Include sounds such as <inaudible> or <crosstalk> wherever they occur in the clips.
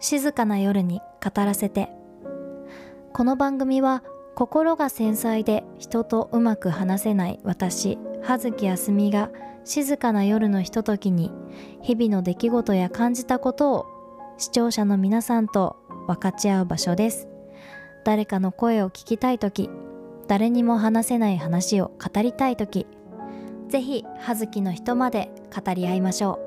静かな夜に語らせて。この番組は心が繊細で人とうまく話せない私葉月あすみが静かな夜のひとときに日々の出来事や感じたことを視聴者の皆さんと分かち合う場所です。誰かの声を聞きたい時誰にも話せない話を語りたい時ぜひ葉月の人まで語り合いましょう。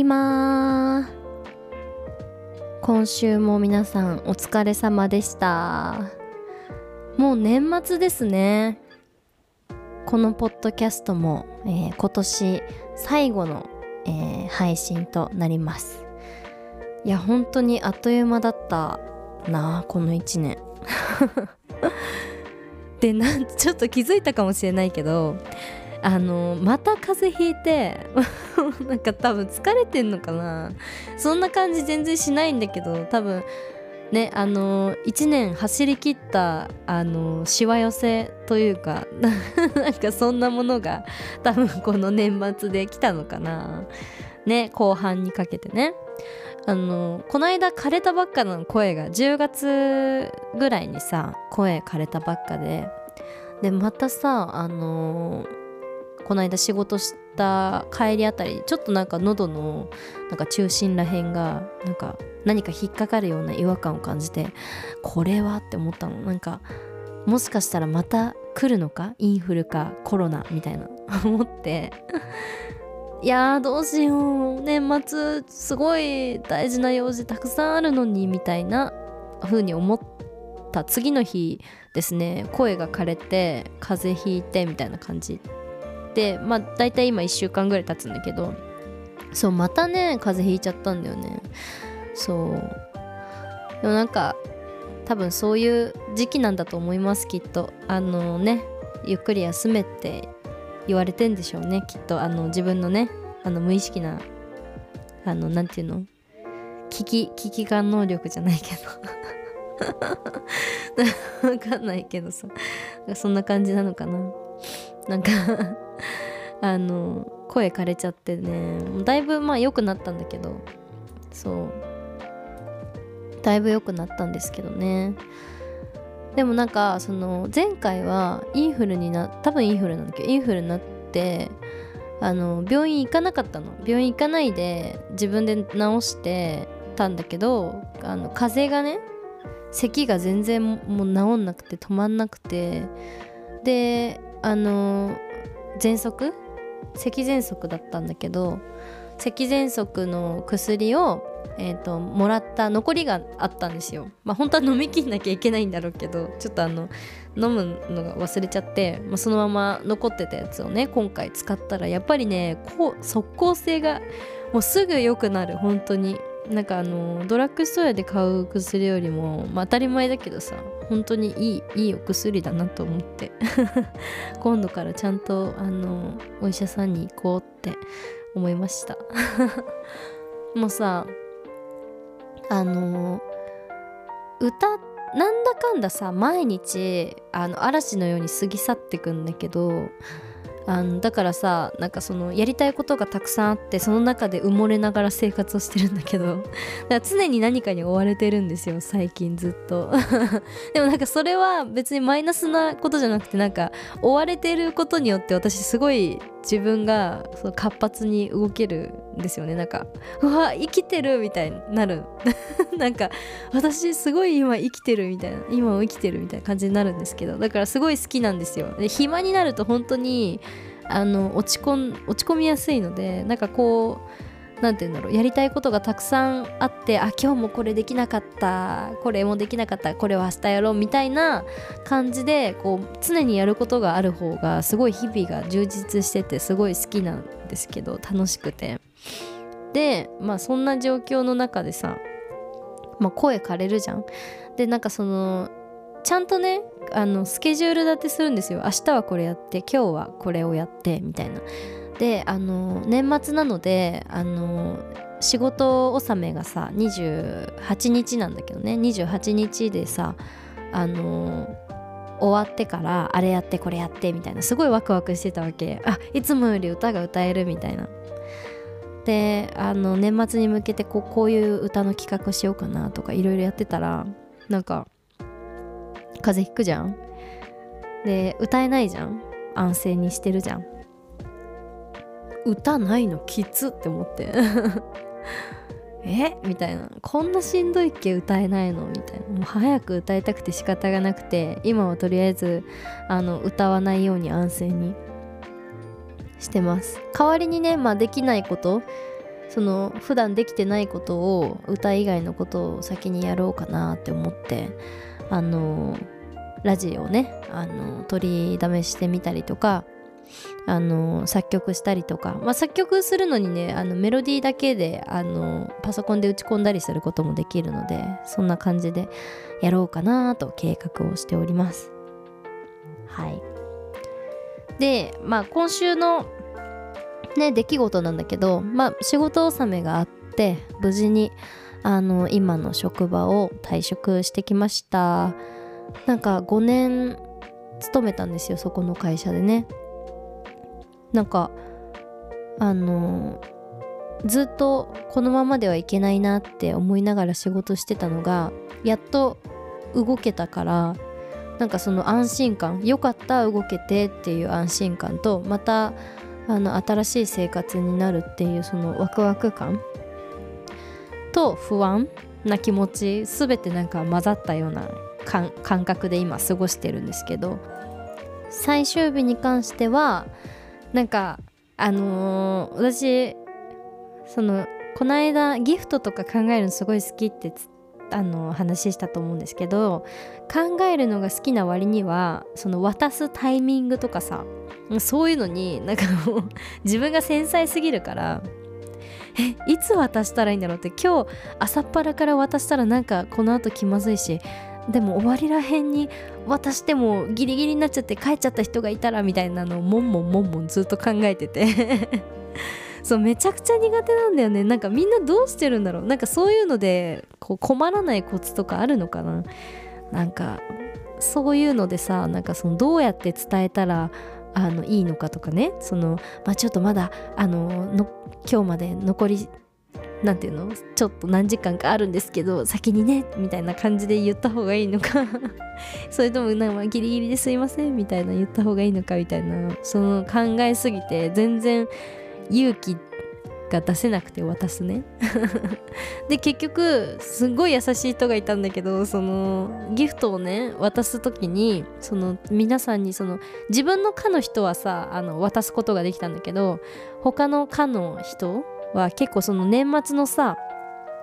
いま今週も皆さんお疲れ様でした。もう年末ですね。このポッドキャストも、えー、今年最後の、えー、配信となります。いや本当にあっという間だったなこの1年。<laughs> でなんちょっと気づいたかもしれないけどあのまた風邪ひいて <laughs> なんか多分疲れてんのかな。そんな感じ全然しないんだけど多分ねあの1年走りきったあのしわ寄せというか <laughs> なんかそんなものが多分この年末で来たのかな。ね後半にかけてね。あのこの間枯れたばっかの声が10月ぐらいにさ声枯れたばっかで。でまたさあのこの間仕事した帰りあたりちょっとなんか喉のなんか中心らへんがなんか何か引っかかるような違和感を感じてこれはって思ったの。なんかもしかしたらまた来るのか？インフルかコロナみたいな。<laughs> 思って。いやーどうしよう。年末すごい大事な用事たくさんあるのにみたいな風に思った次の日ですね。声が枯れて風邪ひいてみたいな感じ。まあ大体今1週間ぐらい経つんだけどそうまたね風邪ひいちゃったんだよね。そう。でもなんか多分そういう時期なんだと思いますきっと。あのねゆっくり休めって言われてんでしょうねきっと。あの自分のねあの無意識なあのなんていうの？危機危機感能力じゃないけど。<laughs> わかんないけどさ。そんな感じなのかな。なんか <laughs> あの声枯れちゃってね。だいぶまあ良くなったんだけど。そう。だいぶ良くなったんですけどね。でもなんかその前回はインフルにな多分インフルなんだけ？どインフルになってあの病院行かなかったの。病院行かないで自分で治してたんだけどあの風邪がね咳が全然もう治んなくて止まんなくて。であの喘息？咳喘息だったんだけど咳喘息の薬を、えーと、もらった残りがあったんですよ。まあ本当は飲みきんなきゃいけないんだろうけどちょっとあの飲むのが忘れちゃって、まあ、そのまま残ってたやつをね今回使ったらやっぱりねこう即効性がもうすぐ良くなる本当になんかあのドラッグストアで買う薬よりも、まあ、当たり前だけどさ本当にいいいいお薬だなと思って。<laughs> 今度からちゃんとあのお医者さんに行こうって思いました。<laughs> もうさあの歌なんだかんださ毎日あの嵐のように過ぎ去ってくんだけどあのだからさなんかそのやりたいことがたくさんあってその中で埋もれながら生活をしてるんだけど <laughs> だから常に何かに追われてるんですよ最近ずっと。<laughs> でもなんかそれは別にマイナスなことじゃなくてなんか追われてることによって私すごい自分がその活発に動けるんですよね。なんかうわ生きてるみたいになる。<laughs> なんか私すごい今生きてるみたいな今を生きてるみたいな感じになるんですけど。だからすごい好きなんですよ。で暇になると本当にあの落ち込ん落ち込みやすいのでなんかこう何て言うんだろうやりたいことがたくさんあってあ今日もこれできなかったこれもできなかったこれは明日やろうみたいな感じでこう常にやることがある方がすごい日々が充実しててすごい好きなんですけど楽しくて。でまあそんな状況の中でさ、まあ、声枯れるじゃん。でなんかそのちゃんとねあのスケジュール立てするんですよ。明日はこれやって今日はこれをやってみたいな。であの年末なのであの仕事納めがさ28日なんだけどね。28日でさあの終わってからあれやってこれやってみたいな。すごいワクワクしてたわけ。あいつもより歌が歌えるみたいな。であの年末に向けてこうこういう歌の企画しようかなとかいろいろやってたらなんか風邪ひくじゃん。で歌えないじゃん。安静にしてるじゃん。歌ないの？きつって思って。<laughs> え？みたいな。こんなしんどいっけ歌えないの？みたいな。もう早く歌いたくて仕方がなくて今はとりあえずあの歌わないように安静に。してます。代わりにねまあできないことその普段できてないことを歌以外のことを先にやろうかなって思ってあのラジオをねあの取りだめしてみたりとかあの作曲したりとか、まあ、作曲するのにねあのメロディーだけであのパソコンで打ち込んだりすることもできるのでそんな感じでやろうかなと計画をしております。はい。でまあ今週のね出来事なんだけどまあ仕事納めがあって無事にあの今の職場を退職してきました。なんか5年勤めたんですよそこの会社でね。なんかあのずっとこのままではいけないなって思いながら仕事してたのがやっと動けたからなんかその安心感よかった動けてっていう安心感とまたあの新しい生活になるっていうそのワクワク感と不安な気持ち全てなんか混ざったような感覚で今過ごしてるんですけど最終日に関してはなんかあのー、私そのこの間ギフトとか考えるのすごい好きってあの話したと思うんですけど考えるのが好きな割にはその渡すタイミングとかさそういうのになんかもう自分が繊細すぎるからえいつ渡したらいいんだろうって今日朝っぱらから渡したらなんかこの後気まずいしでも終わりらへんに渡してもギリギリになっちゃって帰っちゃった人がいたらみたいなのをもんもんもんもんずっと考えてて。<laughs> そうめちゃくちゃ苦手なんだよね。なんかみんなどうしてるんだろう。なんかそういうのでこう困らないコツとかあるのかな。なんかそういうのでさなんかそのどうやって伝えたらあのいいのかとかね。その、まあ、ちょっとまだあの今日まで残り何ていうの？ちょっと何時間かあるんですけど先にねみたいな感じで言った方がいいのか。<laughs> それともなんかギリギリですいませんみたいな言った方がいいのかみたいな。その考えすぎて全然勇気が出せなくて渡すね。<laughs> で結局すんごい優しい人がいたんだけどそのギフトをね渡す時にその皆さんにその自分の科の人はさあの渡すことができたんだけど他の科の人は結構その年末のさ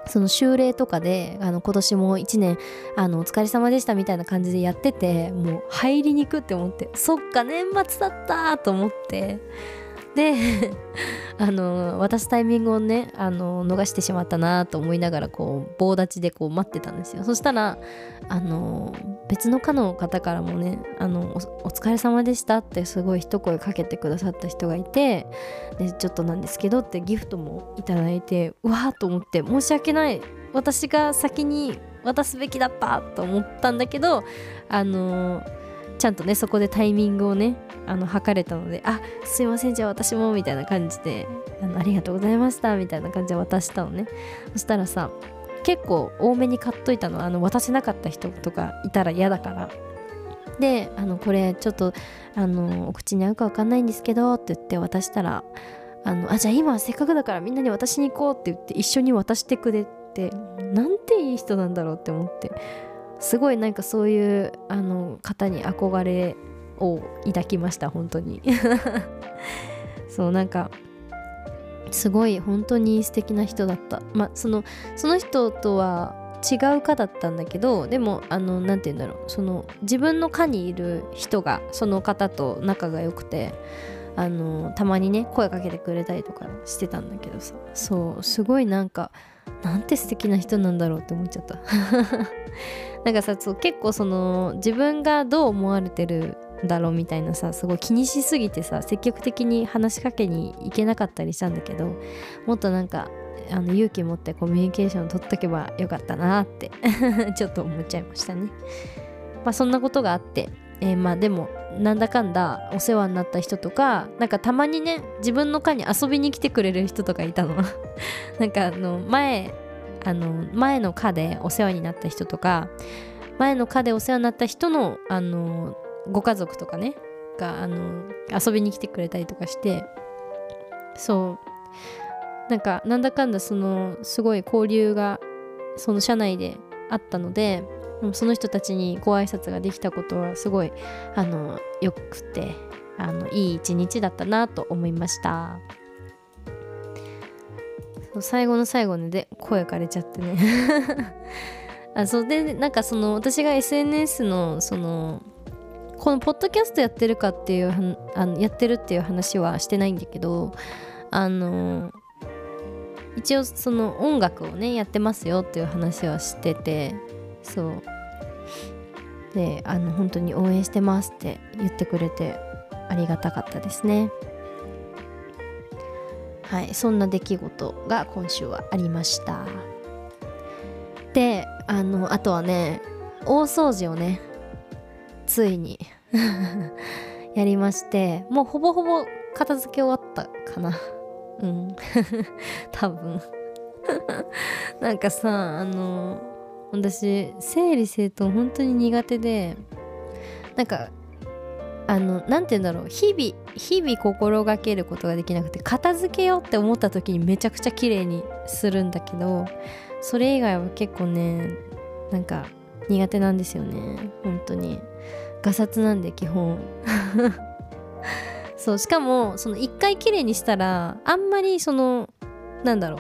その修例とかであの今年も1年あのお疲れ様でしたみたいな感じでやっててもう入りにくって思ってそっか年末だったと思って。で <laughs> あの渡すタイミングをねあの逃してしまったなと思いながらこう棒立ちでこう待ってたんですよ。そしたらあの別の科の方からもねあのお疲れ様でしたってすごい一声かけてくださった人がいてでちょっとなんですけどってギフトもいただいてうわーと思って申し訳ない。私が先に渡すべきだったと思ったんだけどあのちゃんとねそこでタイミングをねあの測れたのであすいませんじゃあ私もみたいな感じであのありがとうございましたみたいな感じで渡したのね。そしたらさ結構多めに買っといたの。あの渡せなかった人とかいたら嫌だから。であのこれちょっとあのお口に合うか分かんないんですけどって言って渡したらあのあじゃあ今せっかくだからみんなに渡しに行こうって言って一緒に渡してくれってなんていい人なんだろうって思って。すごいなんかそういうあの方に憧れを抱きました本当に。<laughs> そうなんかすごい本当に素敵な人だった。まあそのその人とは違う科だったんだけどでもあの何て言うんだろう。その自分の科にいる人がその方と仲が良くてあのたまにね声かけてくれたりとかしてたんだけどさ。そうすごいなんかなんて素敵な人なんだろうって思っちゃった。<laughs> なんかさそう結構その自分がどう思われてるんだろうみたいなさすごい気にしすぎてさ積極的に話しかけに行けなかったりしたんだけどもっとなんかあの勇気持ってコミュニケーション取っとけばよかったなって <laughs> ちょっと思っちゃいましたね。まあそんなことがあって、えー、まあでもなんだかんだお世話になった人とかなんかたまにね自分の課に遊びに来てくれる人とかいたの <laughs> なんかあの前あの前の課でお世話になった人とか前の課でお世話になった人のあのご家族とかねがあの遊びに来てくれたりとかしてそう。なんかなんだかんだそのすごい交流がその社内であったのでその人たちにご挨拶ができたことはすごいあのよくてあのいい一日だったなと思いました。最後の最後で声かれちゃってね。<laughs> あそうでなんかその私が SNS のそのこのポッドキャストやってるかっていうあのやってるっていう話はしてないんだけどあの一応その音楽をねやってますよっていう話はしててそう。であの本当に応援してますって言ってくれてありがたかったですね。はいそんな出来事が今週はありました。であのあとはね大掃除をねついに <laughs> やりましてもうほぼほぼ片付け終わったかな。うん。<laughs> 多分。<laughs> なんかさあの私整理整頓本当に苦手でなんかあの何て言うんだろう。日々日々心がけることができなくて片付けようって思った時にめちゃくちゃ綺麗にするんだけどそれ以外は結構ねなんか苦手なんですよね。本当に。ガサツなんで基本。<laughs> そうしかもその一回綺麗にしたらあんまりそのなんだろ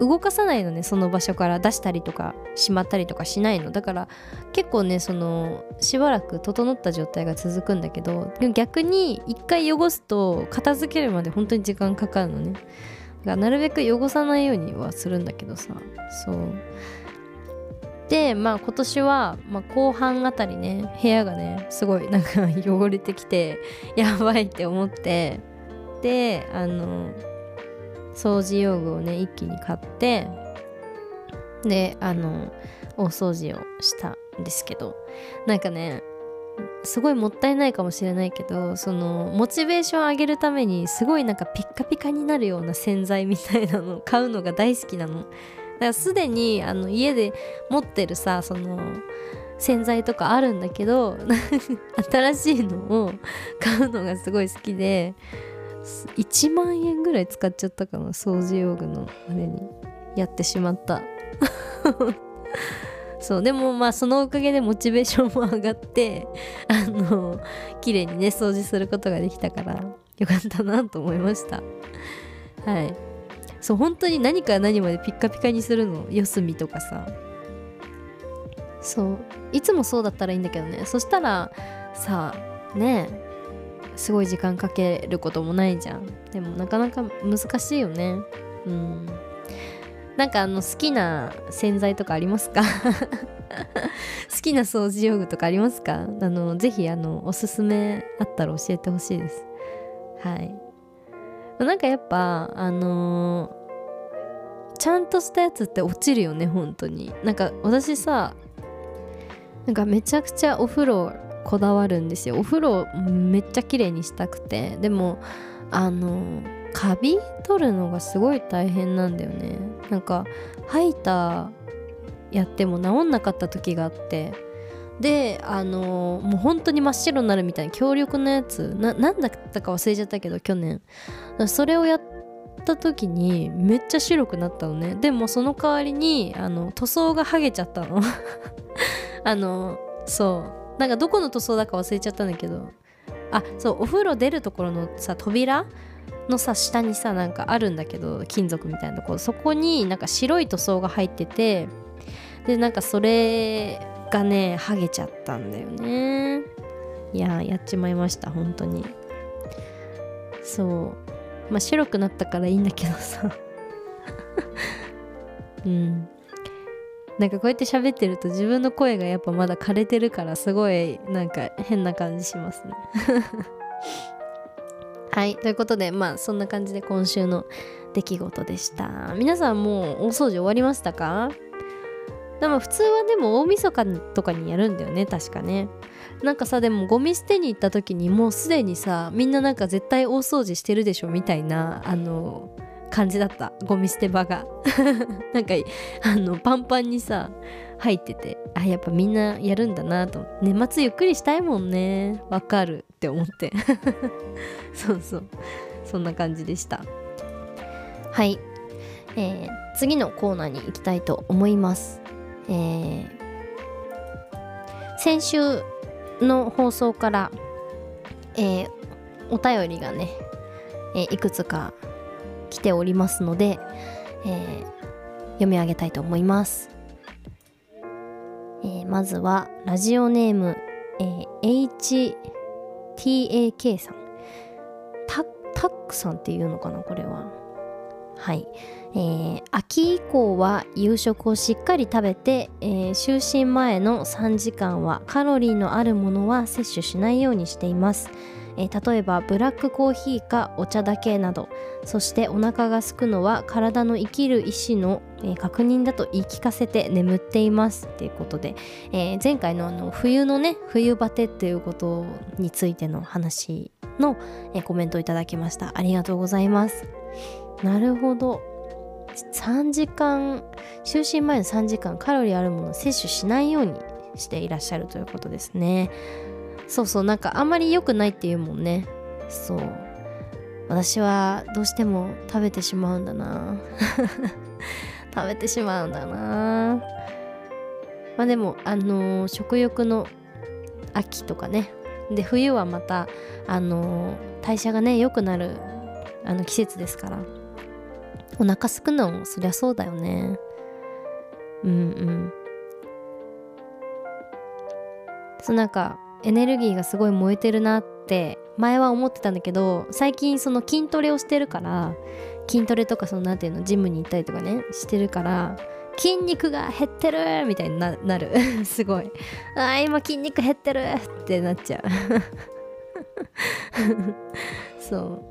う。動かさないのねその場所から出したりとか。しまったりとかしないの。だから結構ねそのしばらく整った状態が続くんだけど逆に一回汚すと片付けるまで本当に時間かかるのね。だからなるべく汚さないようにはするんだけどさ。そう。でまあ今年は、まあ、後半あたりね部屋がねすごいなんか汚れてきてやばいって思ってであの掃除用具をね一気に買ってであの大掃除をしたんですけどなんかねすごいもったいないかもしれないけどそのモチベーション上げるためにすごいなんかピッカピカになるような洗剤みたいなのを買うのが大好きなの。だからすでにあの家で持ってるさその洗剤とかあるんだけど <laughs> 新しいのを買うのがすごい好きで1万円ぐらい使っちゃったかな掃除用具のあれに。やってしまった。<laughs> そうでもまあそのおかげでモチベーションも上がって <laughs> あの綺麗にね掃除することができたからよかったなと思いました。はい。そう本当に何から何までピッカピカにするの？四隅とかさ。そう。いつもそうだったらいいんだけどね。そしたらさねすごい時間かけることもないじゃん。でもなかなか難しいよね。うん。なんかあの好きな洗剤とかありますか？<laughs> 好きな掃除用具とかありますか？あのぜひあのおすすめあったら教えてほしいです。はい。なんかやっぱあのー、ちゃんとしたやつって落ちるよね本当に。なんか私さなんかめちゃくちゃお風呂こだわるんですよ。お風呂めっちゃ綺麗にしたくて。でもあのカビ取るのがすごい大変なんだよね。なんかハイターやっても治んなかった時があって。であのもう本当に真っ白になるみたいな強力なやつ。何だったか忘れちゃったけど去年。それをやった時にめっちゃ白くなったのね。でもその代わりにあの塗装が剥げちゃったの。<laughs> あのそう。なんかどこの塗装だか忘れちゃったんだけど。あそうお風呂出るところのさ扉のさ下にさなんかあるんだけど金属みたいなところそこになんか白い塗装が入っててでなんかそれがね剥げちゃったんだよね。いややっちまいました本当に。そう。まあ白くなったからいいんだけどさ。<laughs> うん。なんかこうやって喋ってると自分の声がやっぱまだ枯れてるからすごいなんか変な感じしますね。<laughs> はい。ということでまあそんな感じで今週の出来事でした。皆さんもう大掃除終わりましたか？でも普通はでも大晦日とかにやるんだよね確かね。なんかさでもゴミ捨てに行った時にもうすでにさみんななんか絶対大掃除してるでしょみたいなあの感じだった。ゴミ捨て場が。<laughs> なんかあのパンパンにさ入ってて。あやっぱみんなやるんだなと。年末ゆっくりしたいもんね。わかる。って思って。<laughs> そうそう。そんな感じでした。はい、えー、次のコーナーに行きたいと思います。えー、先週の放送から、えー、お便りがね、えー、いくつか来ておりますので、え読み上げたいと思います、えまずはラジオネーム、え H TAK さん。タタックさんっていうのかなこれは。はい、えー、秋以降は夕食をしっかり食べて、えー、就寝前の3時間はカロリーのあるものは摂取しないようにしています、えー、例えばブラックコーヒーかお茶だけなどそしてお腹が空くのは体の生きる意志の、え確認だと言い聞かせて眠っています。っていうことで、え前回のあの冬のね冬バテっていうことについての話の、えコメントをいただきました。ありがとうございます。なるほど。3時間就寝前の3時間カロリーあるものを摂取しないようにしていらっしゃるということですね。そうそうなんかあんまり良くないっていうもんね。そう。私はどうしても食べてしまうんだな。<laughs> 食べてしまうんだな。まあでもあのー、食欲の秋とかね。で冬はまたあのー、代謝がね良くなるあの季節ですから。お腹すくのもそりゃそうだよね。うんうん。そうなんかエネルギーがすごい燃えてるなって前は思ってたんだけど最近その筋トレをしてるから筋トレとかその何ていうのジムに行ったりとかねしてるから筋肉が減ってるみたいになる。<laughs> すごい。あー今筋肉減ってるってなっちゃう。<laughs> そう。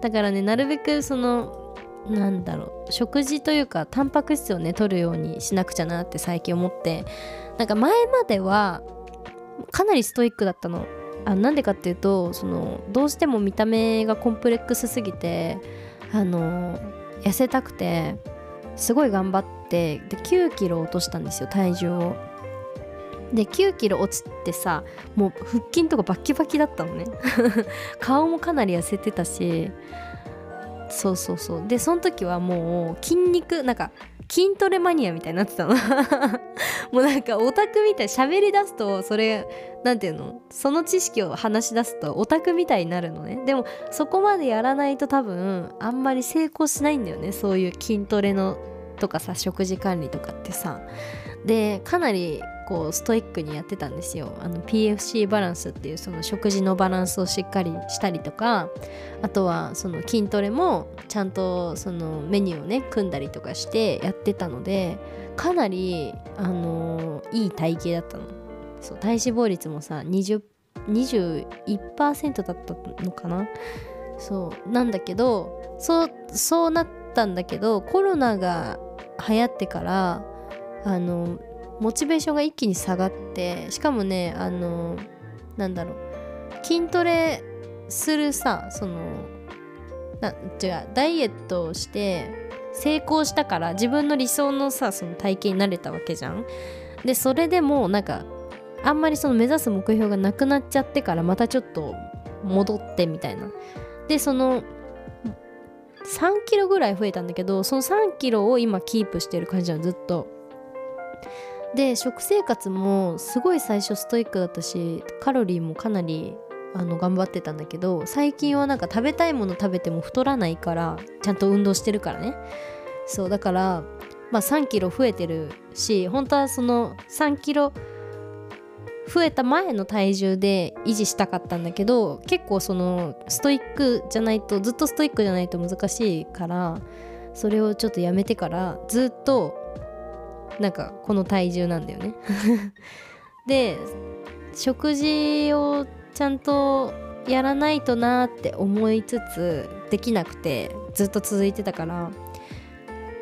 だからねなるべくそのなんだろう食事というかタンパク質をね取るようにしなくちゃなって最近思ってなんか前まではかなりストイックだったの。あなんでかっていうとそのどうしても見た目がコンプレックスすぎてあの痩せたくてすごい頑張ってで9キロ落としたんですよ体重を。で9キロ落ちてさもう腹筋とかバッキバキだったのね。<laughs> 顔もかなり痩せてたし。そうそうそう。でその時はもう筋肉なんか筋トレマニアみたいになってたの。<laughs> もうなんかオタクみたい喋り出すとそれ何て言うのその知識を話し出すとオタクみたいになるのね。でもそこまでやらないと多分あんまり成功しないんだよね。そういう筋トレのとかさ食事管理とかってさ。でかなり構ストイックにやってたんですよ。PFC バランスっていうその食事のバランスをしっかりしたりとかあとはその筋トレもちゃんとそのメニューをね組んだりとかしてやってたのでかなりあのー、いい体型だったの。そう体脂肪率もさ20 21%だったのかな。そうなんだけどそうそうなったんだけどコロナが流行ってからあのモチベーションが一気に下がってしかもねあのなんだろう。筋トレするさそのな違うダイエットをして成功したから自分の理想のさその体型になれたわけじゃん。でそれでもなんかあんまりその目指す目標がなくなっちゃってからまたちょっと戻ってみたいな。でその3キロぐらい増えたんだけどその3キロを今キープしてる感じなのずっと。で食生活もすごい最初ストイックだったしカロリーもかなりあの頑張ってたんだけど最近はなんか食べたいもの食べても太らないからちゃんと運動してるからね。そうだからまあ3キロ増えてるし本当はその3キロ増えた前の体重で維持したかったんだけど結構そのストイックじゃないとずっとストイックじゃないと難しいからそれをちょっとやめてからずっとなんかこの体重なんだよね。<laughs> で食事をちゃんとやらないとなって思いつつできなくてずっと続いてたから。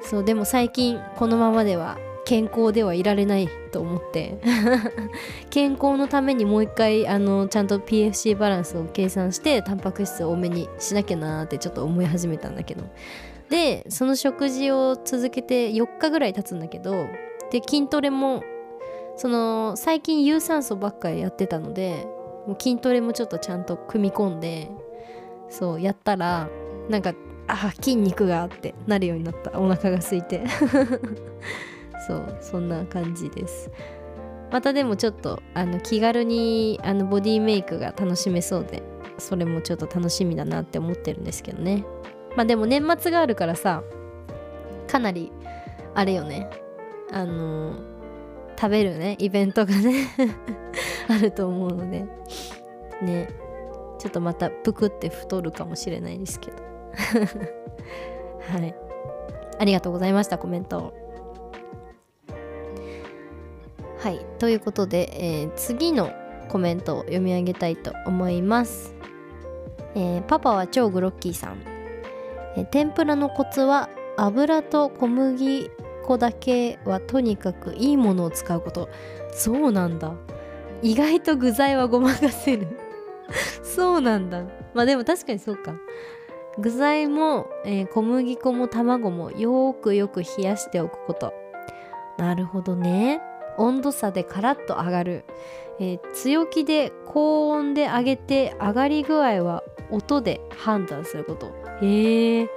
そうでも最近このままでは健康ではいられないと思って。<laughs> 健康のためにもう一回あのちゃんと PFC バランスを計算してタンパク質を多めにしなきゃなーってちょっと思い始めたんだけど。でその食事を続けて4日ぐらい経つんだけどで筋トレもその最近有酸素ばっかりやってたのでもう筋トレもちょっとちゃんと組み込んでそうやったらなんかあ筋肉がってなるようになった。お腹が空いて。<laughs> そうそんな感じです。またでもちょっとあの気軽にあのボディメイクが楽しめそうでそれもちょっと楽しみだなって思ってるんですけどね。まあでも年末があるからさかなりあれよね。あの食べるね。イベントがね。<laughs> あると思うので。ね。ちょっとまたぷくって太るかもしれないですけど。<laughs> はい。ありがとうございましたコメント。はい。ということで、えー、次のコメントを読み上げたいと思います、えー、パパは超グロッキーさん、え、天ぷらのコツは油と小麦粉だけはとにかくいいものを使うこと。そうなんだ。意外と具材はごまかせる。<laughs> そうなんだ。まあでも確かにそうか。具材も、えー、小麦粉も卵もよーくよく冷やしておくこと。なるほどね。温度差でカラッと上がる、えー、強気で高温で揚げて上がり具合は音で判断すること。へえ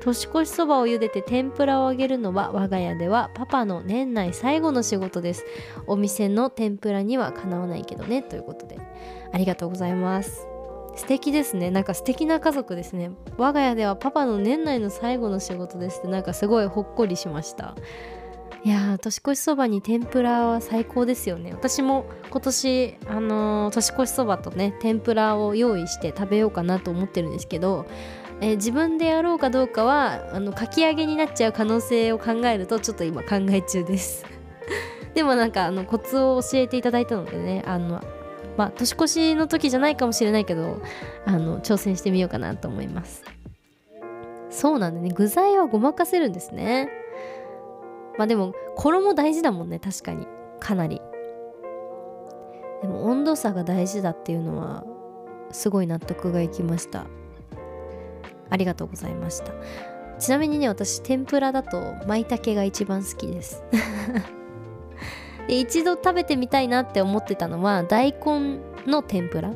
年越しそばを茹でて天ぷらを揚げるのは我が家ではパパの年内最後の仕事です。お店の天ぷらにはかなわないけどねということで。ありがとうございます。素敵ですね。なんか素敵な家族ですね。我が家ではパパの年内の最後の仕事ですってなんかすごいほっこりしました。いや年越しそばに天ぷらは最高ですよね。私も今年あのー、年越しそばとね天ぷらを用意して食べようかなと思ってるんですけどえー、自分でやろうかどうかはあのかき揚げになっちゃう可能性を考えるとちょっと今考え中です。<laughs> でもなんかあのコツを教えていただいたのでねあのまあ年越しの時じゃないかもしれないけどあの挑戦してみようかなと思います。そうなんだね具材はごまかせるんですね。まあでも衣大事だもんね確かに。かなり。でも温度差が大事だっていうのはすごい納得がいきました。ありがとうございました。ちなみにね私天ぷらだと舞茸が一番好きです。<laughs> で一度食べてみたいなって思ってたのは大根の天ぷら。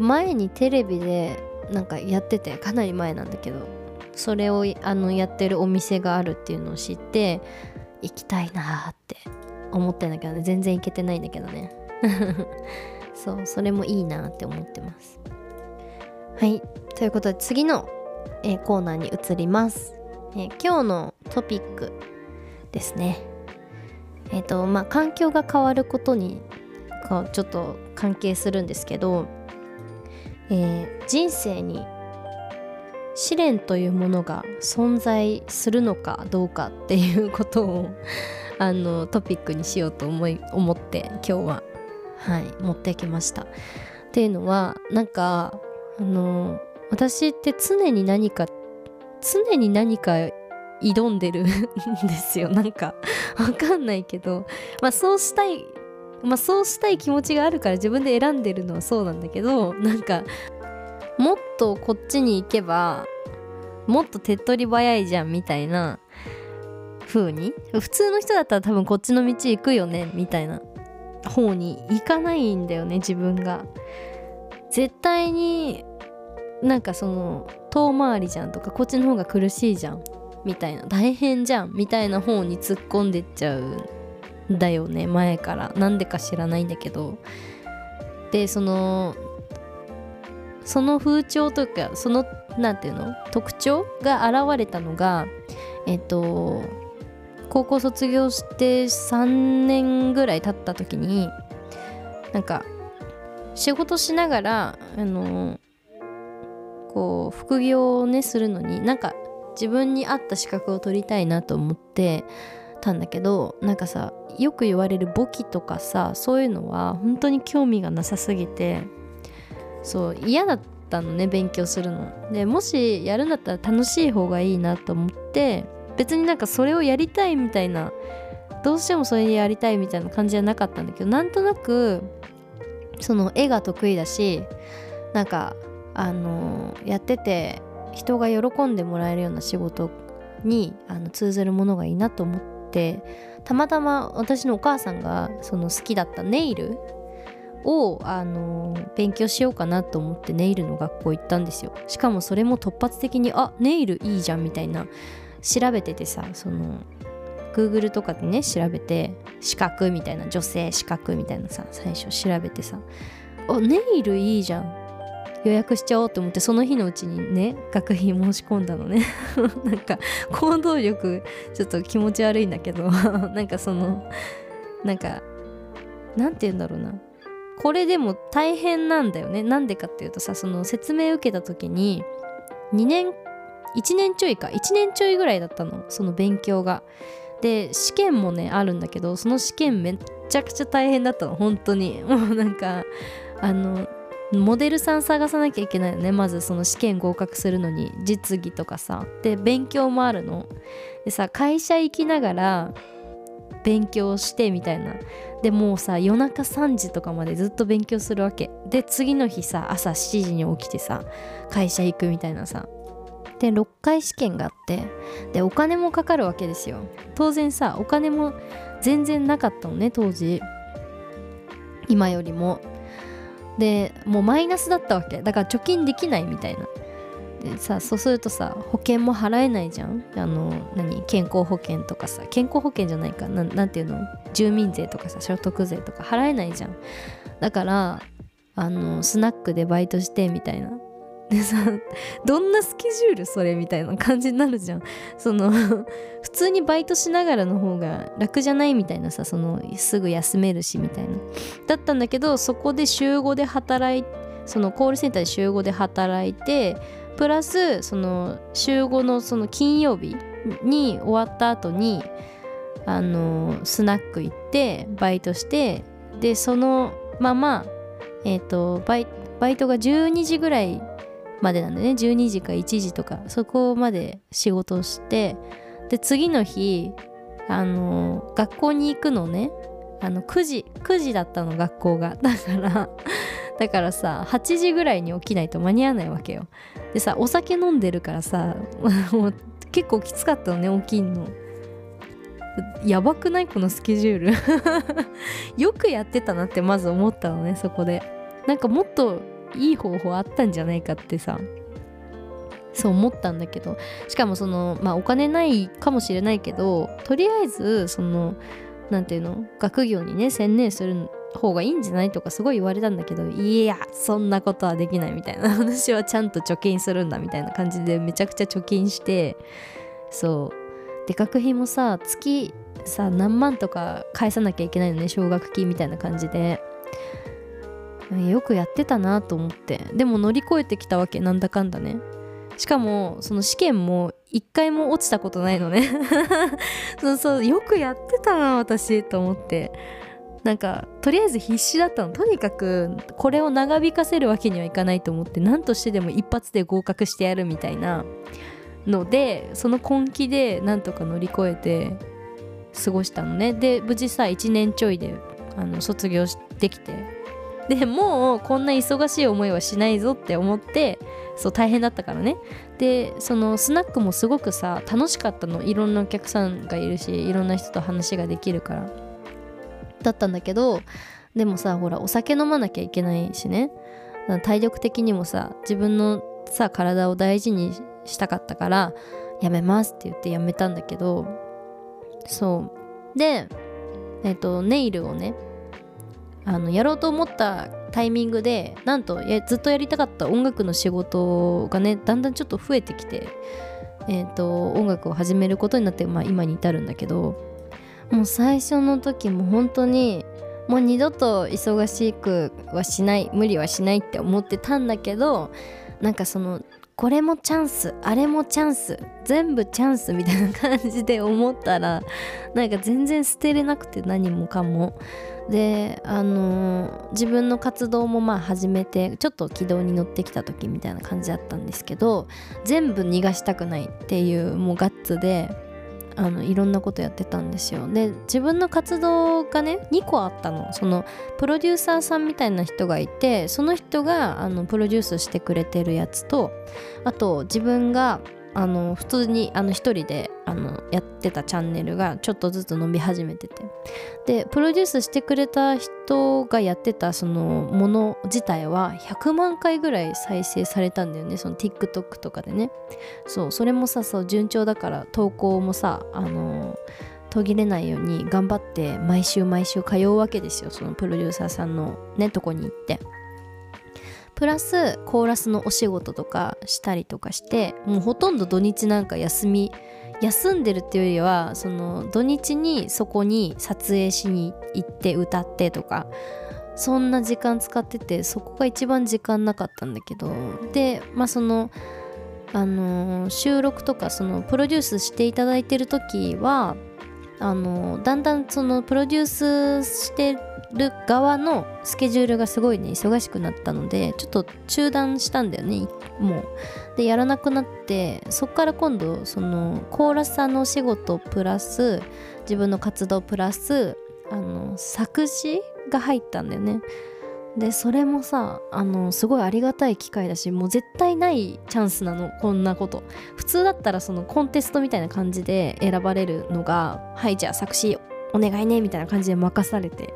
前にテレビでなんかやっててかなり前なんだけどそれをあのやってるお店があるっていうのを知って行きたいなって思ってんだけどね。全然行けてないんだけどね。<laughs> そうそれもいいなって思ってます。はい。ということで次の、えー、コーナーに移ります、えー、今日のトピックですね。えっ、ー、とまあ環境が変わることにちょっと関係するんですけど、え人生に試練というものが存在するのかどうかっていうことを <laughs> あのトピックにしようと思い思って今日ははい持ってきました。っていうのはなんかあの私って常に何か常に何か挑んでるん <laughs> ですよ。なんかわかんないけど。まあそうしたいまあそうしたい気持ちがあるから自分で選んでるのはそうなんだけどなんかもっとこっちに行けばもっと手っ取り早いじゃんみたいな風に？普通の人だったら多分こっちの道行くよねみたいな方に行かないんだよね自分が。絶対になんかその遠回りじゃんとかこっちの方が苦しいじゃんみたいな大変じゃんみたいな方に突っ込んでっちゃうんだよね前から。なんでか知らないんだけど。でそのその風潮というかその何て言うの？特徴が現れたのがえっと高校卒業して3年ぐらい経った時になんか仕事しながらあのこう副業をねするのになんか自分に合った資格を取りたいなと思ってたんだけどなんかさよく言われる簿記とかさそういうのは本当に興味がなさすぎてそう嫌だったのね勉強するの。でもしやるんだったら楽しい方がいいなと思って別になんかそれをやりたいみたいなどうしてもそれでやりたいみたいな感じじゃなかったんだけどなんとなくその絵が得意だしなんかあのやってて人が喜んでもらえるような仕事にあの通ずるものがいいなと思ってたまたま私のお母さんがその好きだったネイルをあの勉強しようかなと思ってネイルの学校行ったんですよ。しかもそれも突発的にあネイルいいじゃんみたいな調べててさその Google とかでね調べて資格みたいな女性資格みたいなさ最初調べてさあネイルいいじゃん。予約しちゃおうと思ってその日のうちにね学費申し込んだのね。<laughs> なんか行動力ちょっと気持ち悪いんだけど <laughs> なんかそのなんかなんて言うんだろうな。これでも大変なんだよね。なんでかっていうとさその説明受けた時に2年1年ちょいか1年ちょいぐらいだったの。その勉強が。で試験もねあるんだけどその試験めっちゃくちゃ大変だったの本当に。<laughs> もうなんかあのモデルさん探さなきゃいけないよねまずその試験合格するのに実技とかさ。で勉強もあるの。でさ会社行きながら勉強してみたいな。でもうさ夜中3時とかまでずっと勉強するわけ。で次の日さ朝7時に起きてさ会社行くみたいなさ。で6回試験があってでお金もかかるわけですよ。当然さお金も全然なかったのね当時。今よりも。でもうマイナスだったわけ。だから貯金できないみたいな。でさそうするとさ保険も払えないじゃん。あの何健康保険とかさ。健康保険じゃないか。ななんていうの？住民税とかさ所得税とか払えないじゃん。だからあのスナックでバイトしてみたいな。でさどんなスケジュールそれみたいな感じになるじゃん。その <laughs> 普通にバイトしながらの方が楽じゃないみたいなさそのすぐ休めるしみたいな。だったんだけどそこで週5で働いそのコールセンターで週5で働いてプラスその週5のその金曜日に終わった後にあのスナック行ってバイトしてでそのままえっ、ー、とバイバイトが12時ぐらいまでなんでね12時か1時とかそこまで仕事をしてで次の日あの学校に行くのね。あの9時9時だったの学校が。だから <laughs> だからさ8時ぐらいに起きないと間に合わないわけよ。でさお酒飲んでるからさ <laughs> もう結構きつかったのね起きんの。やばくない？このスケジュール。<laughs> よくやってたなってまず思ったのねそこで。なんかもっといい方法あったんじゃないかってさ。そう思ったんだけど。しかもそのまあお金ないかもしれないけどとりあえずその何ていうの？学業にね専念する方がいいんじゃないとかすごい言われたんだけどいやそんなことはできないみたいな。<laughs> 私はちゃんと貯金するんだみたいな感じでめちゃくちゃ貯金してそう。で学費もさ月さ何万とか返さなきゃいけないのね奨学金みたいな感じで。よくやってたなと思って。でも乗り越えてきたわけなんだかんだね。しかもその試験も一回も落ちたことないのね。<laughs> そうそうよくやってたな私と思って。なんかとりあえず必死だったの。とにかくこれを長引かせるわけにはいかないと思って何としてでも一発で合格してやるみたいなのでその根気でなんとか乗り越えて過ごしたのね。で無事さ1年ちょいであの卒業できて。でもうこんな忙しい思いはしないぞって思ってそう大変だったからね。でそのスナックもすごくさ楽しかったの。いろんなお客さんがいるしいろんな人と話ができるから。だったんだけどでもさほらお酒飲まなきゃいけないしね。体力的にもさ自分のさ体を大事にしたかったからやめますって言ってやめたんだけど。そう。でえっ、とネイルをねあのやろうと思ったタイミングでなんとずっとやりたかった音楽の仕事がねだんだんちょっと増えてきて、えーと、音楽を始めることになって、まあ、今に至るんだけどもう最初の時も本当にもう二度と忙しくはしない無理はしないって思ってたんだけどなんかそのこれもチャンスあれもチャンス全部チャンスみたいな感じで思ったらなんか全然捨てれなくて何もかも。であの、自分の活動もまあ始めてちょっと軌道に乗ってきた時みたいな感じだったんですけど全部逃がしたくないっていうもうガッツであのいろんなことやってたんですよ。で自分の活動がね2個あったの。そのプロデューサーさんみたいな人がいてその人があのプロデュースしてくれてるやつとあと自分があの普通にあの一人であのやってたチャンネルがちょっとずつ伸び始めてて。でプロデュースしてくれた人がやってたそのもの自体は100万回ぐらい再生されたんだよね。その TikTok とかでね。そうそれもさそう順調だから投稿もさあの途切れないように頑張って毎週毎週通うわけですよ。そのプロデューサーさんのねとこに行って。プラスコーラスのお仕事とかしたりとかしてもうほとんど土日なんか休み休んでるっていうよりはその土日にそこに撮影しに行って歌ってとかそんな時間使っててそこが一番時間なかったんだけどでまあそのあの、収録とかそのプロデュースしていただいてる時はあの、だんだんそのプロデュースしてる側のスケジュールがすごいね忙しくなったのでちょっと中断したんだよねもう。でやらなくなってそっから今度そのコーラスさんのお仕事プラス自分の活動プラスあの作詞が入ったんだよね。でそれもさあのすごいありがたい機会だしもう絶対ないチャンスなのこんなこと。普通だったらそのコンテストみたいな感じで選ばれるのがはいじゃあ作詞お願いねみたいな感じで任されて。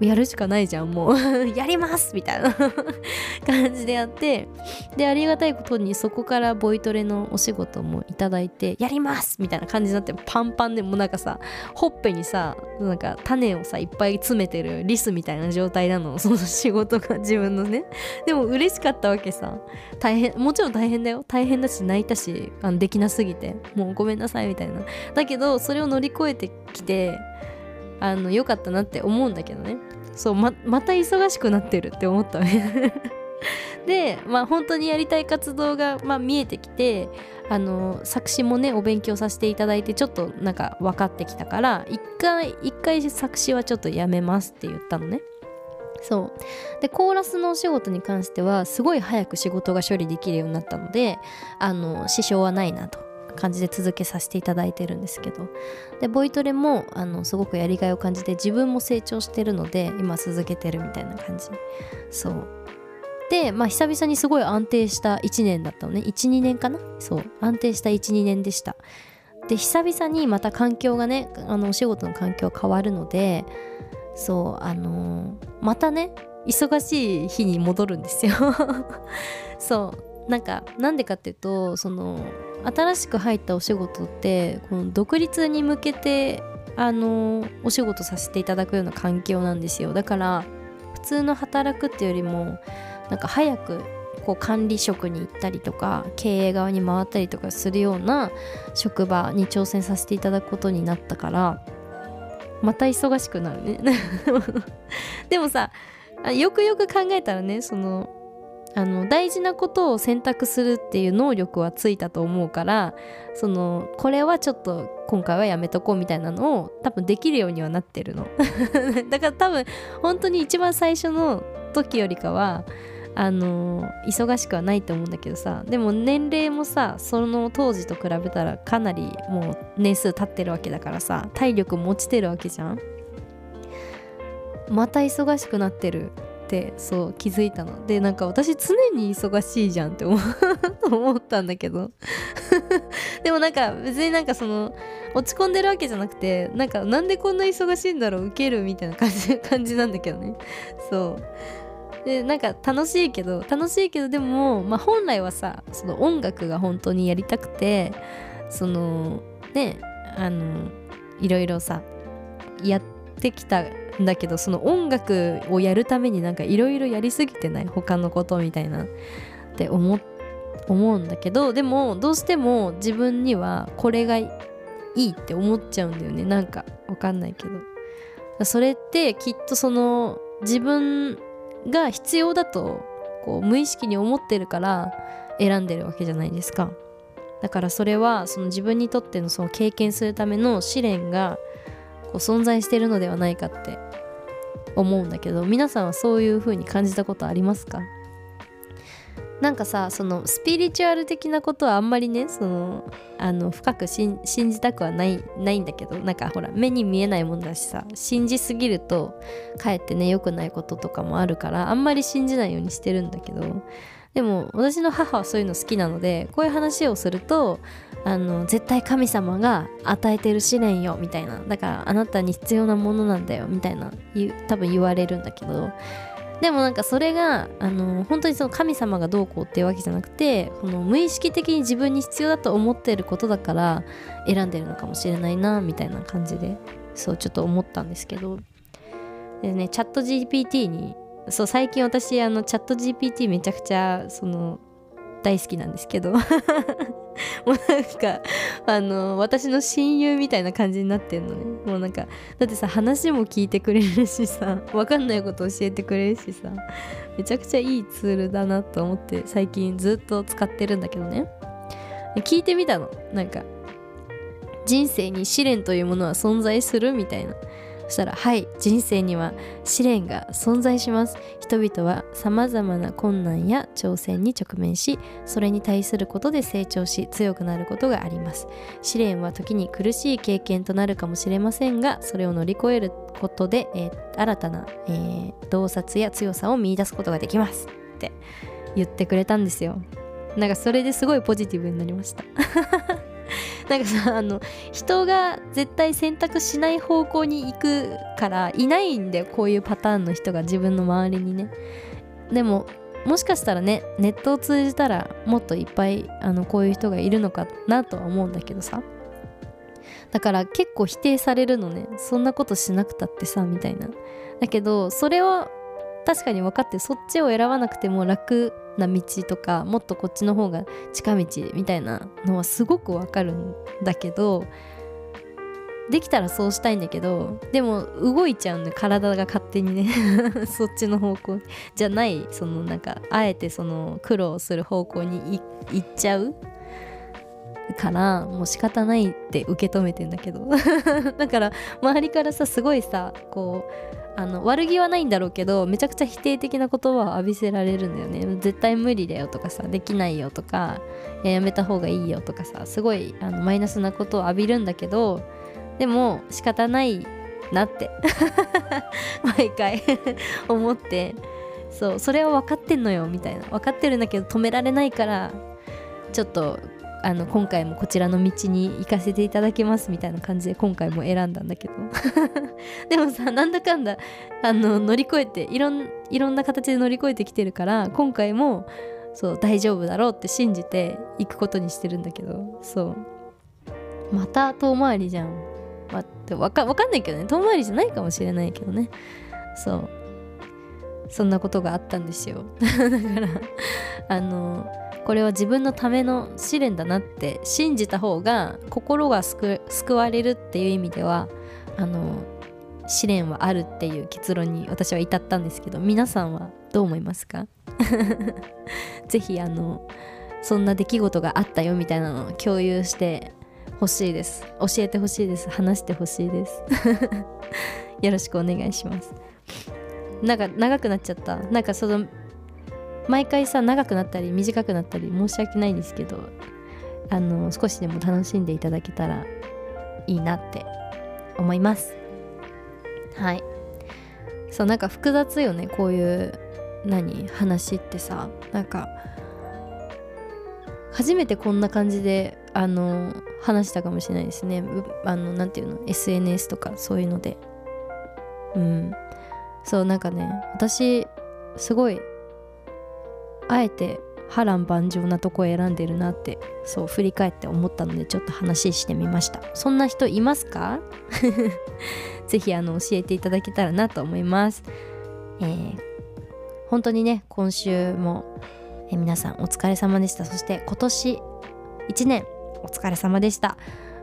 やるしかないじゃんもう。<laughs> やりますみたいな。<laughs> 感じでやってでありがたいことにそこからボイトレのお仕事もいただいてやりますみたいな感じになってパンパンでもなんかさほっぺにさなんか種をさいっぱい詰めてるリスみたいな状態なの。<laughs> その仕事が自分のね。でも嬉しかったわけさ。大変もちろん大変だよ。大変だし泣いたしあのできなすぎて。もうごめんなさいみたいな。だけどそれを乗り越えてきてあの良かったなって思うんだけどね。そうままた忙しくなってるって思った。ね <laughs> でまあ本当にやりたい活動が、まあ、見えてきてあの作詞もねお勉強させていただいてちょっとなんか分かってきたから一回一回作詞はちょっとやめますって言ったのね。そう。でコーラスのお仕事に関してはすごい早く仕事が処理できるようになったのであの支障はないなと。感じで続けさせていただいてるんですけど。でボイトレもあのすごくやりがいを感じて自分も成長してるので今続けてるみたいな感じ。そう。でまあ久々にすごい安定した1年だったのね。12年かな？そう。安定した12年でした。で久々にまた環境がねあのお仕事の環境変わるのでそうあのー、またね忙しい日に戻るんですよ。<laughs> そう。なんかなんでかっていうとその新しく入ったお仕事ってこの独立に向けてあのお仕事させていただくような環境なんですよ。だから普通の働くっていうよりもなんか早くこう管理職に行ったりとか経営側に回ったりとかするような職場に挑戦させていただくことになったからまた忙しくなるね。<laughs> でもさよくよく考えたらねそのあの大事なことを選択するっていう能力はついたと思うからそのこれはちょっと今回はやめとこうみたいなのを多分できるようにはなってるの。<laughs> だから多分本当に一番最初の時よりかはあの忙しくはないと思うんだけどさでも年齢もさその当時と比べたらかなりもう年数経ってるわけだからさ体力も落ちてるわけじゃん。また忙しくなってる。ってそう気づいたの。でなんか私常に忙しいじゃんって思 <laughs> ったんだけど。<laughs> でもなんか別になんかその落ち込んでるわけじゃなくてなんかなんでこんな忙しいんだろうウケるみたいな感じ <laughs> 感じなんだけどね。そう。でなんか楽しいけど楽しいけどでも、まあ、本来はさその音楽が本当にやりたくてそのねあのいろいろさやってきただけどその音楽をやるためになんかいろいろやりすぎてない他のことみたいなって思思うんだけどでもどうしても自分にはこれがいいって思っちゃうんだよね。なんかわかんないけど。それってきっとその自分が必要だとこう無意識に思ってるから選んでるわけじゃないですか。だからそれはその自分にとってのその経験するための試練がう存在してるのではないかって思うんだけど皆さんはそういう風に感じたことありますか？なんかさそのスピリチュアル的なことはあんまりねそのあの深く信じたくはないないんだけどなんかほら目に見えないもんだしさ信じすぎるとかえってね良くないこととかもあるからあんまり信じないようにしてるんだけどでも私の母はそういうの好きなのでこういう話をするとあの絶対神様が与えてる試練よみたいな。だからあなたに必要なものなんだよみたいな多分言われるんだけど。でもなんかそれがあの本当にその神様がどうこうっていうわけじゃなくてこの無意識的に自分に必要だと思ってることだから選んでるのかもしれないなみたいな感じでそうちょっと思ったんですけど。でねチャット GPT にそう最近私あのチャット GPT めちゃくちゃその大好きなんですけど。<laughs> もうなんかあの私の親友みたいな感じになってんのね。もうなんかだってさ話も聞いてくれるしさ分かんないこと教えてくれるしさめちゃくちゃいいツールだなと思って最近ずっと使ってるんだけどね。聞いてみたの。なんか人生に試練というものは存在するみたいな。そしたらはい人生には試練が存在します。人々はさまざまな困難や挑戦に直面しそれに対することで成長し強くなることがあります。試練は時に苦しい経験となるかもしれませんがそれを乗り越えることで、えー、新たな、えー、洞察や強さを見いだすことができます。って言ってくれたんですよ。なんかそれですごいポジティブになりました。<laughs> なんかさあの人が絶対選択しない方向に行くからいないんだよこういうパターンの人が自分の周りにね。でももしかしたらねネットを通じたらもっといっぱいあのこういう人がいるのかなとは思うんだけどさ。だから結構否定されるのね。そんなことしなくたってさみたいな。だけどそれは確かに分かってそっちを選ばなくても楽な道とかもっとこっちの方が近道みたいなのはすごくわかるんだけどできたらそうしたいんだけどでも動いちゃうんで体が勝手にね。<laughs> そっちの方向じゃないそのなんかあえてその苦労する方向に行っちゃう。からもう仕方ないって受け止めてんだけど。<laughs> だから周りからさすごいさこうあの悪気はないんだろうけどめちゃくちゃ否定的な言葉を浴びせられるんだよね。絶対無理だよとかさできないよとかやめた方がいいよとかさすごいあのマイナスなことを浴びるんだけどでも仕方ないなって <laughs> 毎回 <laughs> 思ってそうそれは分かってんのよみたいな。分かってるんだけど止められないからちょっとあの今回もこちらの道に行かせていただきますみたいな感じで今回も選んだんだけど。<laughs> でもさなんだかんだあの乗り越えていろんいろんな形で乗り越えてきてるから今回もそう大丈夫だろうって信じて行くことにしてるんだけど。そう。また遠回りじゃん、まあ、わかわかんないけどね。遠回りじゃないかもしれないけどね。そう。そんなことがあったんですよ。<laughs> だからあのこれは自分のための試練だなって信じた方が心が救われるっていう意味ではあの試練はあるっていう結論に私は至ったんですけど皆さんはどう思いますか？<laughs> ぜひあのそんな出来事があったよみたいなのを共有してほしいです。教えてほしいです。話してほしいです。<laughs> よろしくお願いします。なんか長くなっちゃった。なんかその毎回さ長くなったり短くなったり申し訳ないんですけどあの少しでも楽しんでいただけたらいいなって思います。はい。そうなんか複雑よねこういう何話ってさ。なんか初めてこんな感じであの話したかもしれないですね。あのなんていうの SNS とかそういうので。うん。そうなんかね私すごいあえて波乱万丈なとこ選んでるなってそう振り返って思ったのでちょっと話してみました。そんな人いますか？<laughs> ぜひあの教えていただけたらなと思います。えー、本当にね今週も、えー、皆さんお疲れ様でした。そして今年1年お疲れ様でした。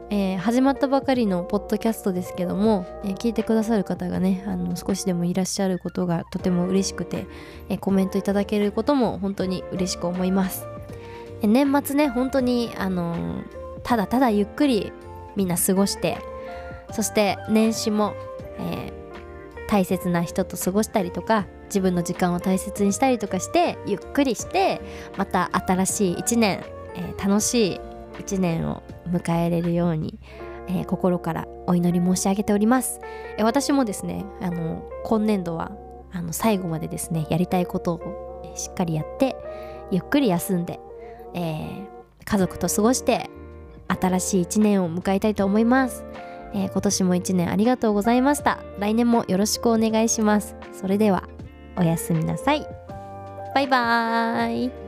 えー、始まったばかりのポッドキャストですけども、えー、聞いてくださる方がねあの少しでもいらっしゃることがとても嬉しくて、えー、コメントいただけることも本当に嬉しく思います、え年末ね本当にあのただただゆっくりみんな過ごしてそして年始も、え大切な人と過ごしたりとか自分の時間を大切にしたりとかしてゆっくりしてまた新しい1年、え楽しい1年を迎えれるように、えー、心からお祈り申し上げております、え、私もですねあの今年度はあの最後までですねやりたいことをしっかりやってゆっくり休んで、えー、家族と過ごして新しい1年を迎えたいと思います、え今年も1年ありがとうございました。来年もよろしくお願いします。それではおやすみなさい。バイバーイ。